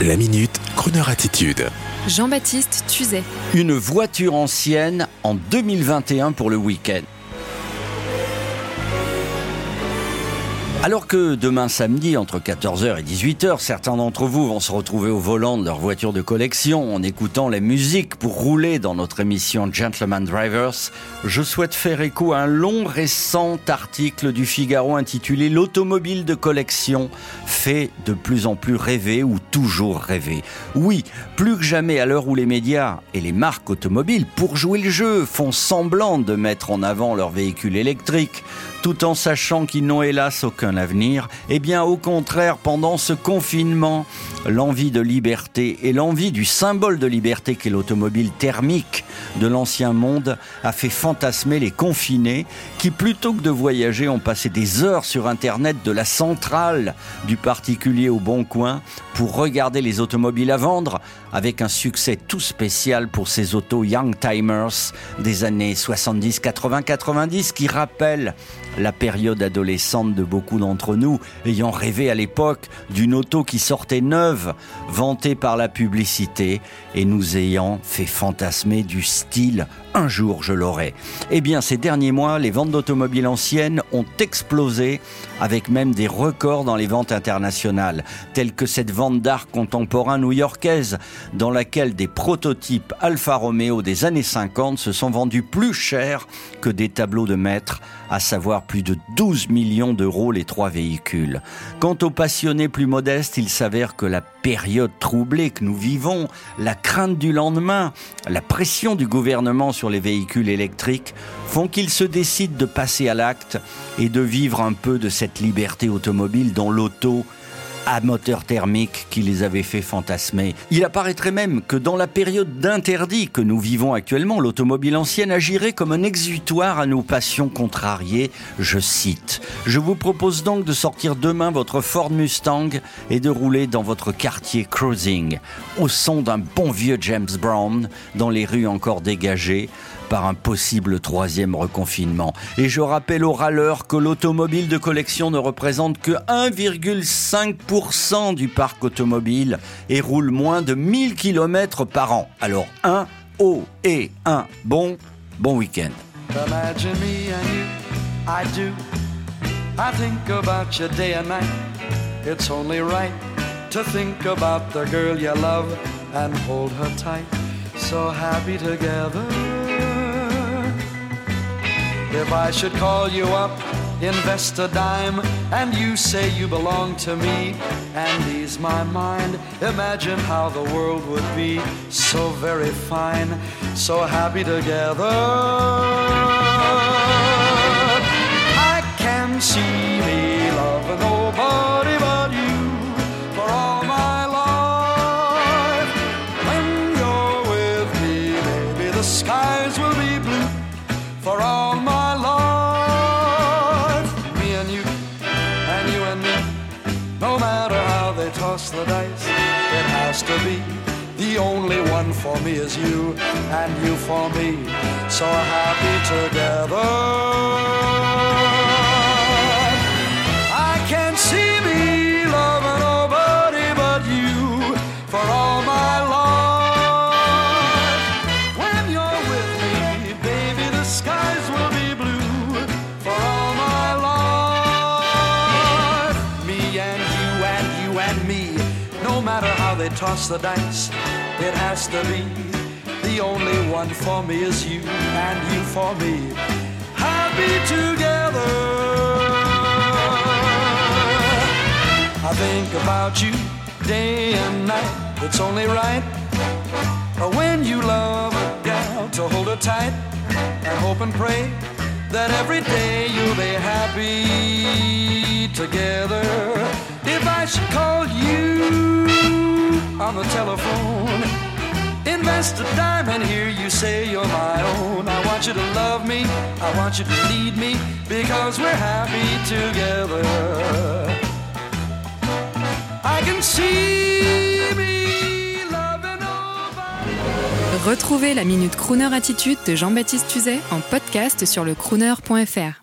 La minute, Kroneur attitude. Jean-Baptiste Tuzet. Une voiture ancienne en 2021 pour le week-end. Alors que demain samedi, entre 14h et 18h, certains d'entre vous vont se retrouver au volant de leur voiture de collection en écoutant la musique pour rouler dans notre émission Gentleman Drivers, je souhaite faire écho à un long récent article du Figaro intitulé L'automobile de collection fait de plus en plus rêver ou toujours rêver. Oui, plus que jamais à l'heure où les médias et les marques automobiles, pour jouer le jeu, font semblant de mettre en avant leurs véhicules électriques, tout en sachant qu'ils n'ont hélas aucun eh bien au contraire, pendant ce confinement, l'envie de liberté et l'envie du symbole de liberté qu'est l'automobile thermique de l'ancien monde a fait fantasmer les confinés qui, plutôt que de voyager, ont passé des heures sur Internet de la centrale du particulier au bon coin pour regarder les automobiles à vendre avec un succès tout spécial pour ces autos Young Timers des années 70, 80, 90 qui rappellent la période adolescente de beaucoup d'entre nous, ayant rêvé à l'époque d'une auto qui sortait neuve, vantée par la publicité, et nous ayant fait fantasmer du style un jour je l'aurai. Eh bien, ces derniers mois, les ventes d'automobiles anciennes ont explosé, avec même des records dans les ventes internationales, telles que cette vente d'art contemporain new-yorkaise, dans laquelle des prototypes Alfa Romeo des années 50 se sont vendus plus cher que des tableaux de maître, à savoir plus de 12 millions d'euros les trois véhicules. Quant aux passionnés plus modestes, il s'avère que la période troublée que nous vivons, la crainte du lendemain, la pression du gouvernement sur les véhicules électriques font qu'ils se décident de passer à l'acte et de vivre un peu de cette liberté automobile dont l'auto à moteur thermique qui les avait fait fantasmer. Il apparaîtrait même que dans la période d'interdit que nous vivons actuellement, l'automobile ancienne agirait comme un exutoire à nos passions contrariées. Je cite. Je vous propose donc de sortir demain votre Ford Mustang et de rouler dans votre quartier cruising, au son d'un bon vieux James Brown, dans les rues encore dégagées, par un possible troisième reconfinement. Et je rappelle aux râleurs que l'automobile de collection ne représente que 1,5% du parc automobile et roule moins de 1000 km par an. Alors un haut et un bon, bon week-end. Imagine me and you. So happy together. If I should call you up, invest a dime, and you say you belong to me, and ease my mind, imagine how the world would be so very fine, so happy together. I can see me loving nobody but you for all my life. When you're with me, baby, the skies will be blue for all it has to be. The only one for me is you, and you for me, so happy together. I can see me loving nobody but you for all my life. When you're with me, baby, the skies will be blue for all my life. Me and you and you and me, no matter how they toss the dice, it has to be. The only one for me is you and you for me. Happy together. I think about you day and night. It's only right when you love a gal to hold her tight and hope and pray that every day you'll be happy together. If I should call you on the telephone, invest a dime and hear you say you're my own. I want you to love me, I want you to lead me because we're happy together. I can see me loving nobody. Retrouvez la Minute Crooner Attitude de Jean-Baptiste Tuzet en podcast sur le crooner.fr.